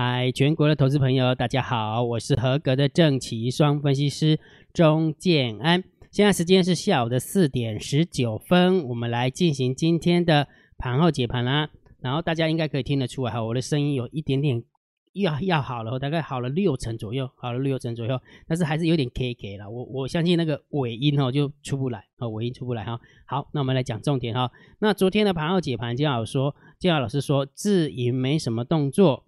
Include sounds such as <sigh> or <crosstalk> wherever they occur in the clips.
嗨，全国的投资朋友，大家好，我是合格的正奇双分析师钟建安。现在时间是下午的四点十九分，我们来进行今天的盘后解盘啦。然后大家应该可以听得出来哈，我的声音有一点点要要好了，大概好了六成左右，好了六成左右，但是还是有点 K K 了。我我相信那个尾音哦就出不来，啊尾音出不来哈。好，那我们来讲重点哈。那昨天的盘后解盘，金老师说，金老师说自营没什么动作。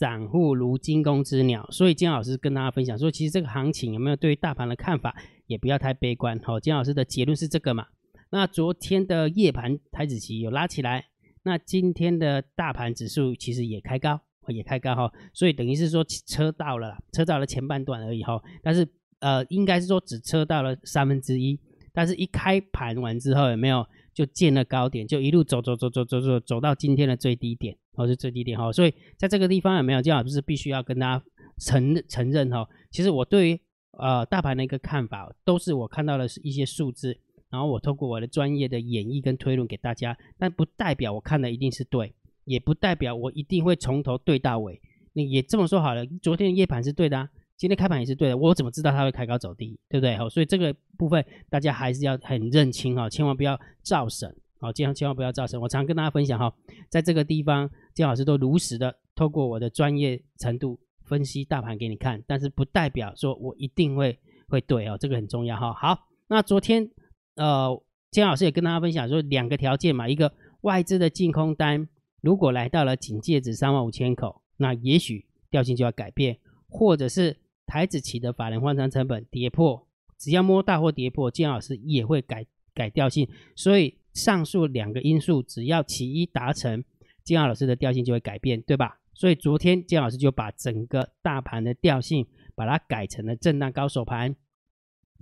散户如惊弓之鸟，所以金老师跟大家分享说，其实这个行情有没有对于大盘的看法，也不要太悲观。好，金老师的结论是这个嘛？那昨天的夜盘台子期有拉起来，那今天的大盘指数其实也开高，也开高哈，所以等于是说车到了，车到了前半段而已哈。但是呃，应该是说只车到了三分之一，但是一开盘完之后有没有就见了高点，就一路走走走走走走走到今天的最低点。哦，是最低点哈，所以在这个地方有没有这样，就是必须要跟大家承承认哈。其实我对于呃大盘的一个看法，都是我看到的是一些数字，然后我透过我的专业的演绎跟推论给大家，但不代表我看的一定是对，也不代表我一定会从头对到尾。那也这么说好了，昨天的夜盘是对的，啊，今天开盘也是对的，我怎么知道它会开高走低，对不对？好，所以这个部分大家还是要很认清哈，千万不要造神。好，千万千万不要造神。我常跟大家分享哈，在这个地方，金老师都如实的透过我的专业程度分析大盘给你看，但是不代表说我一定会会对哦，这个很重要哈。好，那昨天呃，金老师也跟大家分享说两个条件嘛，一个外资的净空单如果来到了警戒值三万五千口，那也许调性就要改变，或者是台子期的法人换仓成本跌破，只要摸大或跌破，金老师也会改改调性，所以。上述两个因素，只要其一达成，金老师的调性就会改变，对吧？所以昨天金老师就把整个大盘的调性，把它改成了震荡高手盘。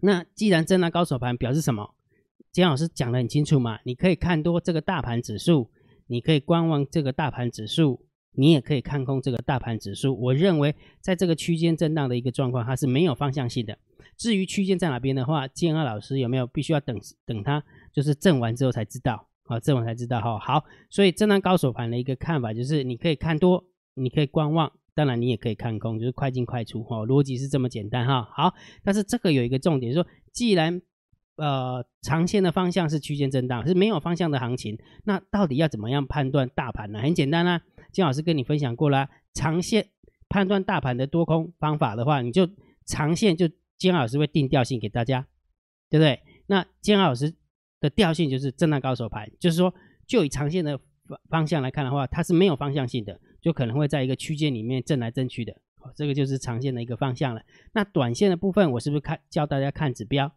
那既然震荡高手盘表示什么？金老师讲的很清楚嘛，你可以看多这个大盘指数，你可以观望这个大盘指数，你也可以看空这个大盘指数。我认为在这个区间震荡的一个状况，它是没有方向性的。至于区间在哪边的话，建二老师有没有必须要等等它？就是震完之后才知道，啊，震完才知道哈。好，所以震荡高手盘的一个看法就是，你可以看多，你可以观望，当然你也可以看空，就是快进快出哈。逻辑是这么简单哈。好，但是这个有一个重点，说既然呃长线的方向是区间震荡，是没有方向的行情，那到底要怎么样判断大盘呢？很简单啦，金老师跟你分享过了，长线判断大盘的多空方法的话，你就长线就金老师会定调性给大家，对不对？那金老师。的调性就是震荡高手盘，就是说，就以长线的方方向来看的话，它是没有方向性的，就可能会在一个区间里面震来震去的。好，这个就是长线的一个方向了。那短线的部分，我是不是看教大家看指标？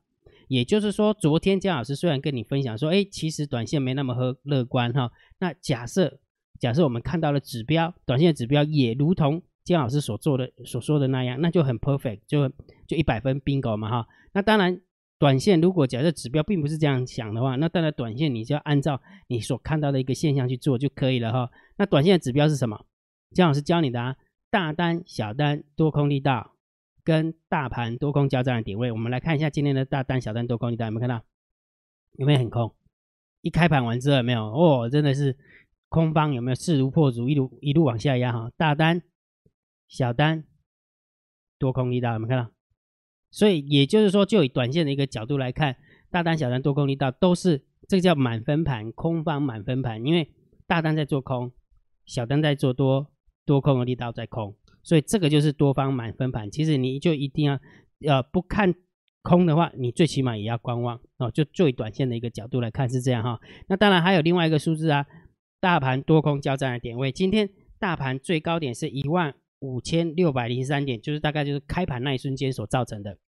也就是说，昨天姜老师虽然跟你分享说，哎，其实短线没那么乐乐观哈。那假设假设我们看到了指标，短线的指标也如同姜老师所做的所说的那样，那就很 perfect，就就一百分 bingo 嘛哈。那当然。短线如果假设指标并不是这样想的话，那当然短线你就要按照你所看到的一个现象去做就可以了哈。那短线的指标是什么？姜老师教你的啊，大单、小单、多空力道跟大盘多空交战的点位。我们来看一下今天的大单、小单、多空力道有没有看到？有没有很空？一开盘完之后有没有？哦，真的是空方有没有势如破竹，一路一路往下压哈？大单、小单、多空力道有没有看到？所以也就是说，就以短线的一个角度来看，大单、小单、多空力道都是这个叫满分盘，空方满分盘。因为大单在做空，小单在做多，多空的力道在空，所以这个就是多方满分盘。其实你就一定要，呃，不看空的话，你最起码也要观望哦。就最短线的一个角度来看是这样哈。那当然还有另外一个数字啊，大盘多空交战的点位，今天大盘最高点是一万。五千六百零三点，就是大概就是开盘那一瞬间所造成的，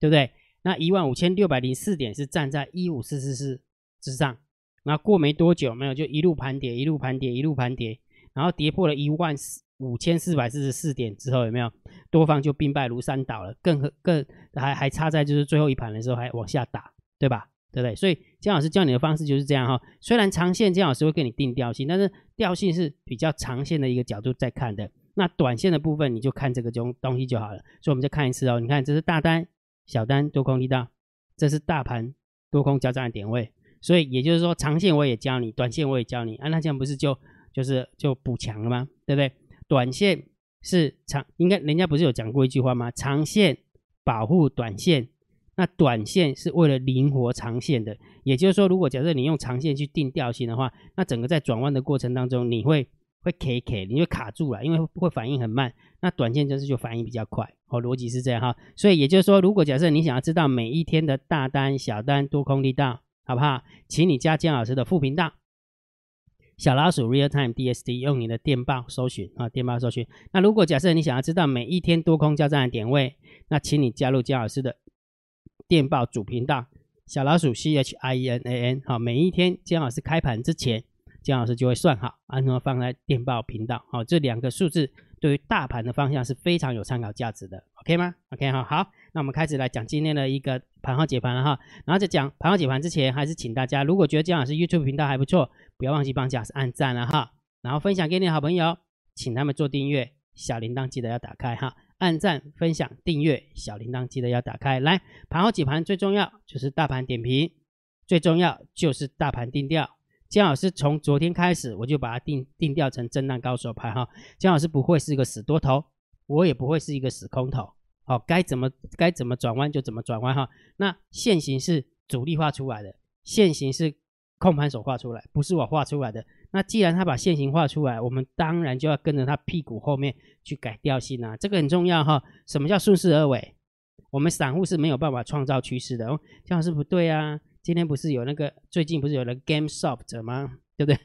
对不对？那一万五千六百零四点是站在一五四四四之上，那过没多久，没有就一路盘跌，一路盘跌，一路盘跌，然后跌破了一万五千四百四十四点之后，有没有多方就兵败如山倒了？更更还还差在就是最后一盘的时候还往下打，对吧？对不对？所以姜老师教你的方式就是这样哈。虽然长线姜老师会给你定调性，但是调性是比较长线的一个角度在看的。那短线的部分你就看这个东东西就好了，所以我们再看一次哦。你看这是大单、小单、多空力道，这是大盘多空交战的点位。所以也就是说，长线我也教你，短线我也教你啊。那这样不是就就是就补强了吗？对不对？短线是长，应该人家不是有讲过一句话吗？长线保护短线，那短线是为了灵活长线的。也就是说，如果假设你用长线去定调性的话，那整个在转弯的过程当中，你会会 K K，你会卡住了，因为会反应很慢。那短线就是就反应比较快，哦，逻辑是这样哈。所以也就是说，如果假设你想要知道每一天的大单、小单、多空力道，好不好？请你加姜老师的副频道。小老鼠 Real Time DSD 用你的电报搜寻啊，电报搜寻。那如果假设你想要知道每一天多空交战的点位，那请你加入姜老师的电报主频道，小老鼠 C H I E N A N。好，每一天姜老师开盘之前，姜老师就会算好，然后放在电报频道。好，这两个数字对于大盘的方向是非常有参考价值的，OK 吗？OK 哈，好，那我们开始来讲今天的一个盘号解盘了哈。然后在讲盘号解盘之前，还是请大家，如果觉得姜老师 YouTube 频道还不错。不要忘记帮姜老师按赞了哈，然后分享给你的好朋友，请他们做订阅，小铃铛记得要打开哈，按赞、分享、订阅，小铃铛记得要打开。来，盘后几盘最重要就是大盘点评，最重要就是大盘定调。姜老师从昨天开始，我就把它定定调成震荡高手盘哈。姜老师不会是一个死多头，我也不会是一个死空头，好，该怎么该怎么转弯就怎么转弯哈。那线形是主力画出来的，线形是。控盘手画出来，不是我画出来的。那既然他把线形画出来，我们当然就要跟着他屁股后面去改调性啊，这个很重要哈。什么叫顺势而为？我们散户是没有办法创造趋势的哦，这样是不对啊。今天不是有那个最近不是有了 GameSoft 吗？对不对？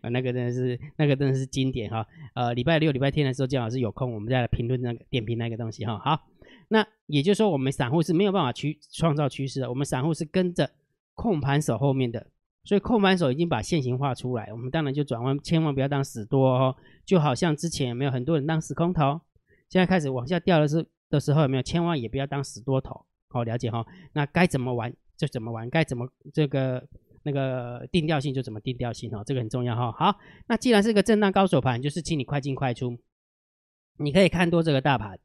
啊 <laughs> 那个真的是那个真的是经典哈。呃，礼拜六、礼拜天的时候，姜老师有空，我们再来评论那个点评那个东西哈。好，那也就是说，我们散户是没有办法去创造趋势的，我们散户是跟着。控盘手后面的，所以控盘手已经把线形画出来，我们当然就转弯，千万不要当死多哦。就好像之前有没有很多人当死空头，现在开始往下掉的时的时候有没有？千万也不要当死多头，好了解哈。那该怎么玩就怎么玩，该怎么这个那个定调性就怎么定调性哦，这个很重要哈。好，那既然是个震荡高手盘，就是请你快进快出，你可以看多这个大盘，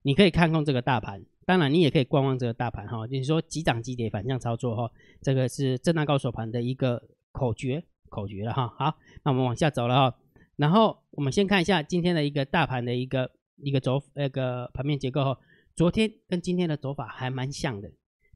你可以看空这个大盘。当然，你也可以观望这个大盘哈，就是说急涨急跌反向操作哈，这个是震荡高手盘的一个口诀口诀了哈。好，那我们往下走了哈，然后我们先看一下今天的一个大盘的一个一个走那个盘面结构哈。昨天跟今天的走法还蛮像的，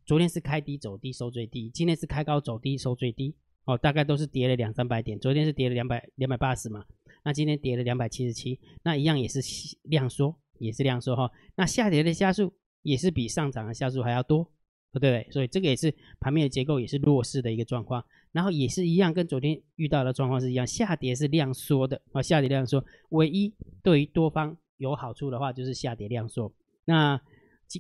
昨天是开低走低收最低，今天是开高走低收最低哦，大概都是跌了两三百点。昨天是跌了两百两百八十嘛，那今天跌了两百七十七，那一样也是量缩，也是量缩哈。那下跌的加速。也是比上涨的下数还要多，对不对？所以这个也是盘面的结构也是弱势的一个状况，然后也是一样，跟昨天遇到的状况是一样，下跌是量缩的啊，下跌量缩，唯一对于多方有好处的话就是下跌量缩。那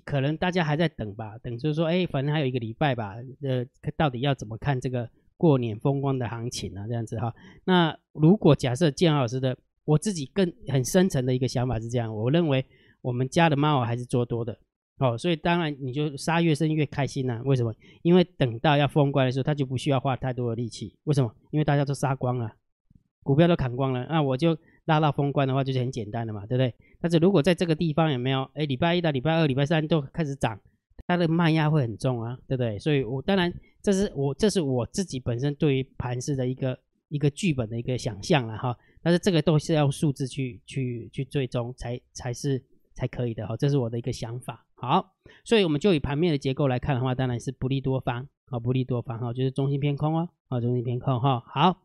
可能大家还在等吧，等就是说，哎，反正还有一个礼拜吧，呃，到底要怎么看这个过年风光的行情呢？这样子哈。那如果假设建老师的，我自己更很深层的一个想法是这样，我认为我们家的猫还是做多的。哦，所以当然你就杀越深越开心呐？为什么？因为等到要封关的时候，他就不需要花太多的力气。为什么？因为大家都杀光了，股票都砍光了，那我就拉到封关的话，就是很简单的嘛，对不对？但是如果在这个地方有没有？哎，礼拜一到礼拜二、礼拜三都开始涨，它的卖压会很重啊，对不对？所以我当然这是我这是我自己本身对于盘市的一个一个剧本的一个想象了哈。但是这个都是要数字去去去追踪才才是才可以的哈，这是我的一个想法。好，所以我们就以盘面的结构来看的话，当然是不利多方，好，不利多方，哈，就是中心偏空哦，好，中心偏空，哈，好。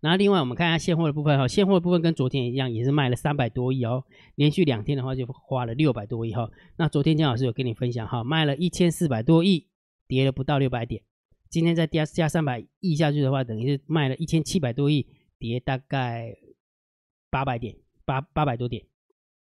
然后另外我们看一下现货的部分，哈，现货的部分跟昨天一样，也是卖了三百多亿哦，连续两天的话就花了六百多亿，哈。那昨天姜老师有跟你分享，哈，卖了一千四百多亿，跌了不到六百点，今天再加加三百亿下去的话，等于是卖了一千七百多亿，跌大概八百点，八八百多点。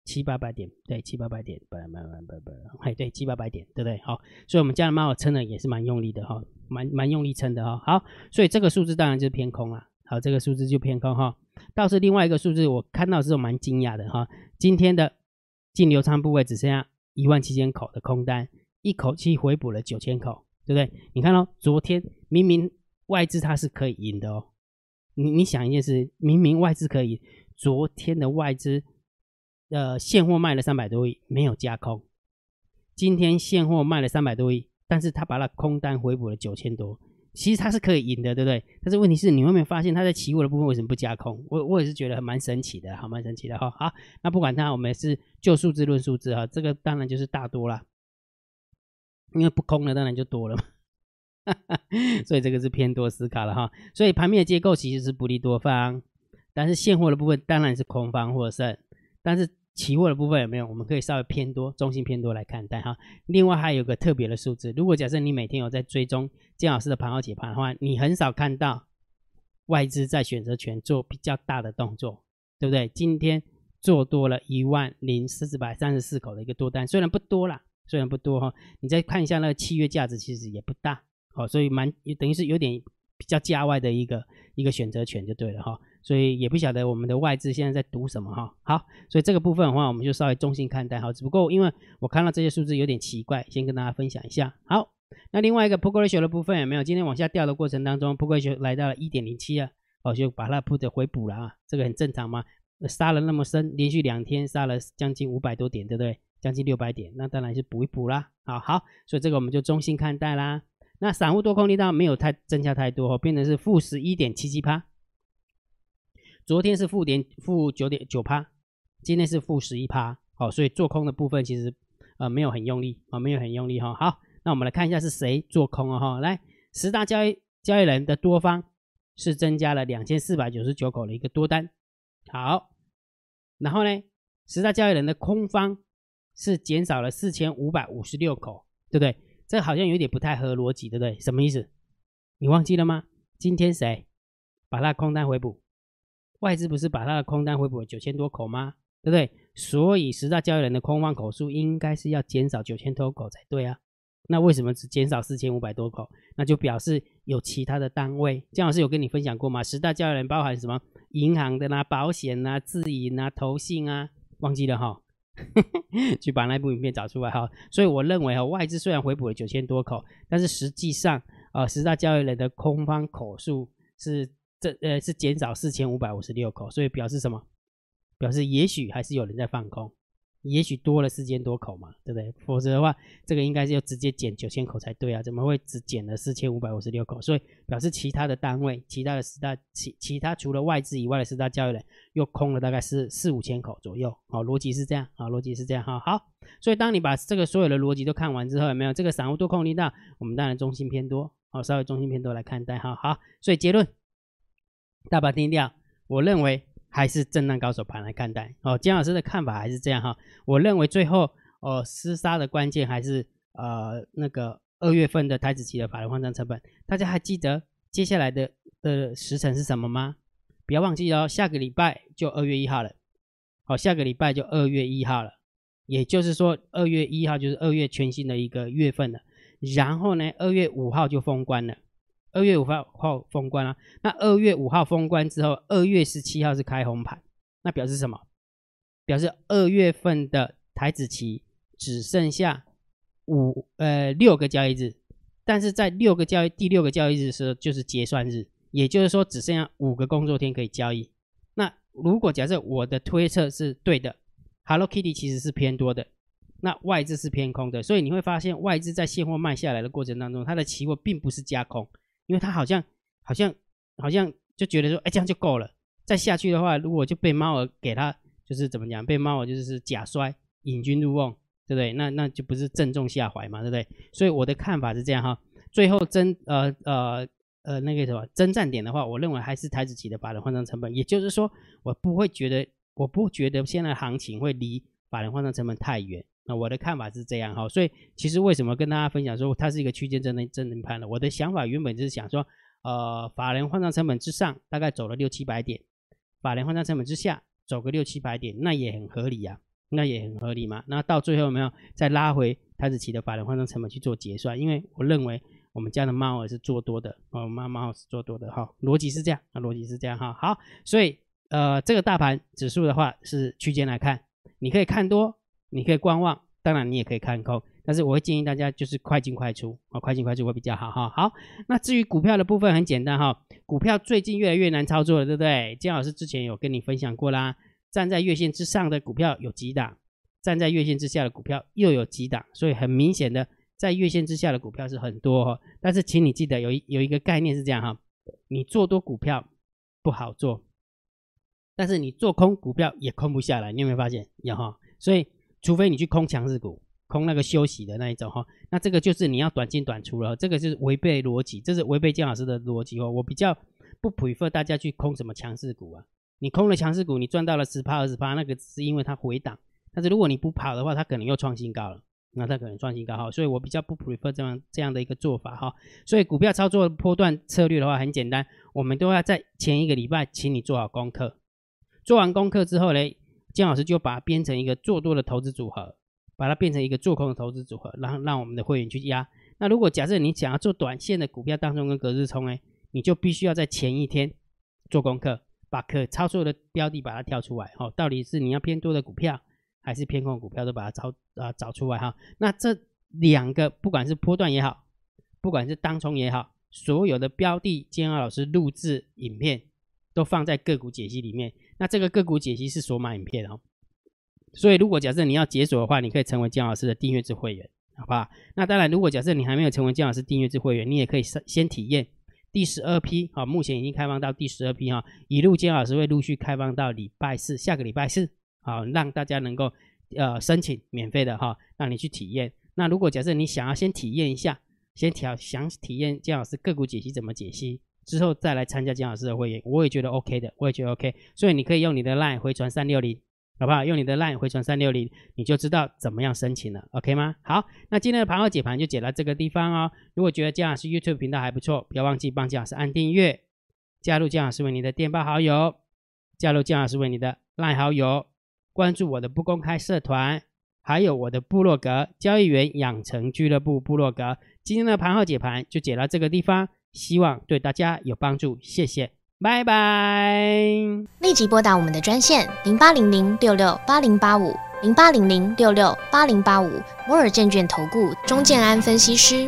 七八百点，对，七八百点，不不不不不，哎，对，七八百点，对不对？好，所以我们家的猫撑的也是蛮用力的哈，蛮蛮用力撑的哈。好，所以这个数字当然就是偏空了。好，这个数字就偏空哈。倒是另外一个数字，我看到是蛮惊讶的哈。今天的净流仓部位只剩下一万七千口的空单，一口气回补了九千口，对不对？你看哦，昨天明明外资它是可以赢的哦。你你想一件事，明明外资可以，昨天的外资。呃，现货卖了三百多亿，没有加空。今天现货卖了三百多亿，但是他把那空单回补了九千多，其实它是可以赢的，对不对？但是问题是，你有没有发现它在期货的部分为什么不加空？我我也是觉得蛮神奇的，好蛮神奇的哈。好，那不管它，我们是就数字论数字哈，这个当然就是大多啦，因为不空了当然就多了嘛。<laughs> 所以这个是偏多思考了哈。所以盘面的结构其实是不利多方，但是现货的部分当然是空方获胜，但是。期货的部分有没有？我们可以稍微偏多，中性偏多来看待哈。另外还有个特别的数字，如果假设你每天有在追踪姜老师的盘后解盘的话，你很少看到外资在选择权做比较大的动作，对不对？今天做多了一万零四百三十四口的一个多单，虽然不多啦，虽然不多哈。你再看一下那个契约价值，其实也不大，好，所以蛮等于是有点比较价外的一个一个选择权就对了哈。所以也不晓得我们的外资现在在赌什么哈。好，所以这个部分的话，我们就稍微中性看待哈。只不过因为我看到这些数字有点奇怪，先跟大家分享一下。好，那另外一个 p u t ratio 的部分有没有？今天往下掉的过程当中 p u t ratio 来到了一点零七啊，哦，就把它 put 回补了啊。这个很正常嘛，杀了那么深，连续两天杀了将近五百多点，对不对？将近六百点，那当然是补一补啦。好好，所以这个我们就中性看待啦。那散户多空力道没有太增加太多，变成是负十一点七七趴。昨天是负点负九点九趴，今天是负十一趴，好，所以做空的部分其实呃没有很用力啊，没有很用力哈。好，那我们来看一下是谁做空哦哈。来，十大交易交易人的多方是增加了两千四百九十九口的一个多单，好，然后呢，十大交易人的空方是减少了四千五百五十六口，对不对？这好像有点不太合逻辑，对不对？什么意思？你忘记了吗？今天谁把它空单回补？外资不是把它的空单回补九千多口吗？对不对？所以十大交易人的空方口数应该是要减少九千多口才对啊。那为什么只减少四千五百多口？那就表示有其他的单位。姜老师有跟你分享过吗？十大交易人包含什么？银行的啦、保险啦、自营啊、投信啊，忘记了哈？<laughs> 去把那部影片找出来哈。所以我认为哈，外资虽然回补了九千多口，但是实际上啊，十大交易人的空方口数是。这呃是减少四千五百五十六口，所以表示什么？表示也许还是有人在放空，也许多了四千多口嘛，对不对？否则的话，这个应该是要直接减九千口才对啊，怎么会只减了四千五百五十六口？所以表示其他的单位，其他的十大其其他除了外资以外的十大交易人又空了大概是四五千口左右，好，逻辑是这样，好，逻辑是这样，哈，好，所以当你把这个所有的逻辑都看完之后，有没有这个散户多空力道？我们当然中心偏多，好，稍微中心偏多来看待，哈，好，所以结论。大把定调，我认为还是震荡高手盘来看待。哦，姜老师的看法还是这样哈。我认为最后哦厮杀的关键还是呃那个二月份的台子期的法人换仓成本。大家还记得接下来的的时辰是什么吗？不要忘记哦，下个礼拜就二月一号了。好，下个礼拜就二月一号了。也就是说，二月一号就是二月全新的一个月份了。然后呢，二月五号就封关了。二月五号号封关啊，那二月五号封关之后，二月十七号是开红盘，那表示什么？表示二月份的台子期只剩下五呃六个交易日，但是在六个交易第六个交易日的时候就是结算日，也就是说只剩下五个工作天可以交易。那如果假设我的推测是对的，Hello Kitty 其实是偏多的，那外资是偏空的，所以你会发现外资在现货卖下来的过程当中，它的期货并不是加空。因为他好像好像好像就觉得说，哎，这样就够了。再下去的话，如果就被猫儿给他，就是怎么讲，被猫儿就是假摔，引君入瓮，对不对？那那就不是正中下怀嘛，对不对？所以我的看法是这样哈。最后真呃呃呃那个什么真战点的话，我认为还是台子期的法人换仓成本。也就是说，我不会觉得，我不觉得现在行情会离法人换仓成本太远。那我的看法是这样哈，所以其实为什么跟大家分享说它是一个区间真的真能盘呢？我的想法原本就是想说，呃，法人换仓成本之上大概走了六七百点，法人换仓成本之下走个六七百点，那也很合理呀，那也很合理嘛。那到最后没有再拉回台子期的法人换仓成本去做结算？因为我认为我们家的猫儿是做多的，哦，猫猫是做多的哈，逻辑是这样，那逻辑是这样哈。好，所以呃，这个大盘指数的话是区间来看，你可以看多。你可以观望，当然你也可以看空，但是我会建议大家就是快进快出啊，快进快出会比较好哈。好，那至于股票的部分很简单哈，股票最近越来越难操作了，对不对？姜老师之前有跟你分享过啦，站在月线之上的股票有几档，站在月线之下的股票又有几档，所以很明显的在月线之下的股票是很多哈，但是请你记得有一有一个概念是这样哈，你做多股票不好做，但是你做空股票也空不下来，你有没有发现？有哈，所以除非你去空强势股，空那个休息的那一种哈，那这个就是你要短进短出了，这个就是违背逻辑，这是违背姜老师的逻辑哦。我比较不 prefer 大家去空什么强势股啊，你空了强势股，你赚到了十趴二十趴，那个是因为它回档，但是如果你不跑的话，它可能又创新高了。那它可能创新高哈，所以我比较不 prefer 这样这样的一个做法哈。所以股票操作波段策略的话很简单，我们都要在前一个礼拜请你做好功课。做完功课之后呢，姜老师就把它编成一个做多的投资组合，把它变成一个做空的投资组合，然后让我们的会员去压。那如果假设你想要做短线的股票当中跟隔日冲呢，你就必须要在前一天做功课，把可操作的标的把它挑出来哈。到底是你要偏多的股票？还是偏空股票都把它找啊找出来哈，那这两个不管是波段也好，不管是当冲也好，所有的标的，金二老师录制影片都放在个股解析里面。那这个个股解析是锁码影片哦，所以如果假设你要解锁的话，你可以成为姜老师的订阅制会员，好不好？那当然，如果假设你还没有成为姜老师订阅制会员，你也可以先先体验第十二批，好，目前已经开放到第十二批哈，一路姜老师会陆续开放到礼拜四，下个礼拜四。好，让大家能够呃申请免费的哈，让你去体验。那如果假设你想要先体验一下，先调想体验姜老师个股解析怎么解析，之后再来参加姜老师的会员，我也觉得 OK 的，我也觉得 OK。所以你可以用你的 LINE 回传三六零，好不好？用你的 LINE 回传三六零，你就知道怎么样申请了，OK 吗？好，那今天的盘后解盘就解到这个地方哦。如果觉得姜老师 YouTube 频道还不错，不要忘记帮姜老师按订阅，加入姜老师为你的电报好友，加入姜老师为你的 LINE 好友。关注我的不公开社团，还有我的部落格交易员养成俱乐部部落格。今天的盘后解盘就解到这个地方，希望对大家有帮助，谢谢，拜拜。立即拨打我们的专线零八零零六六八零八五零八零零六六八零八五摩尔证券投顾钟建安分析师。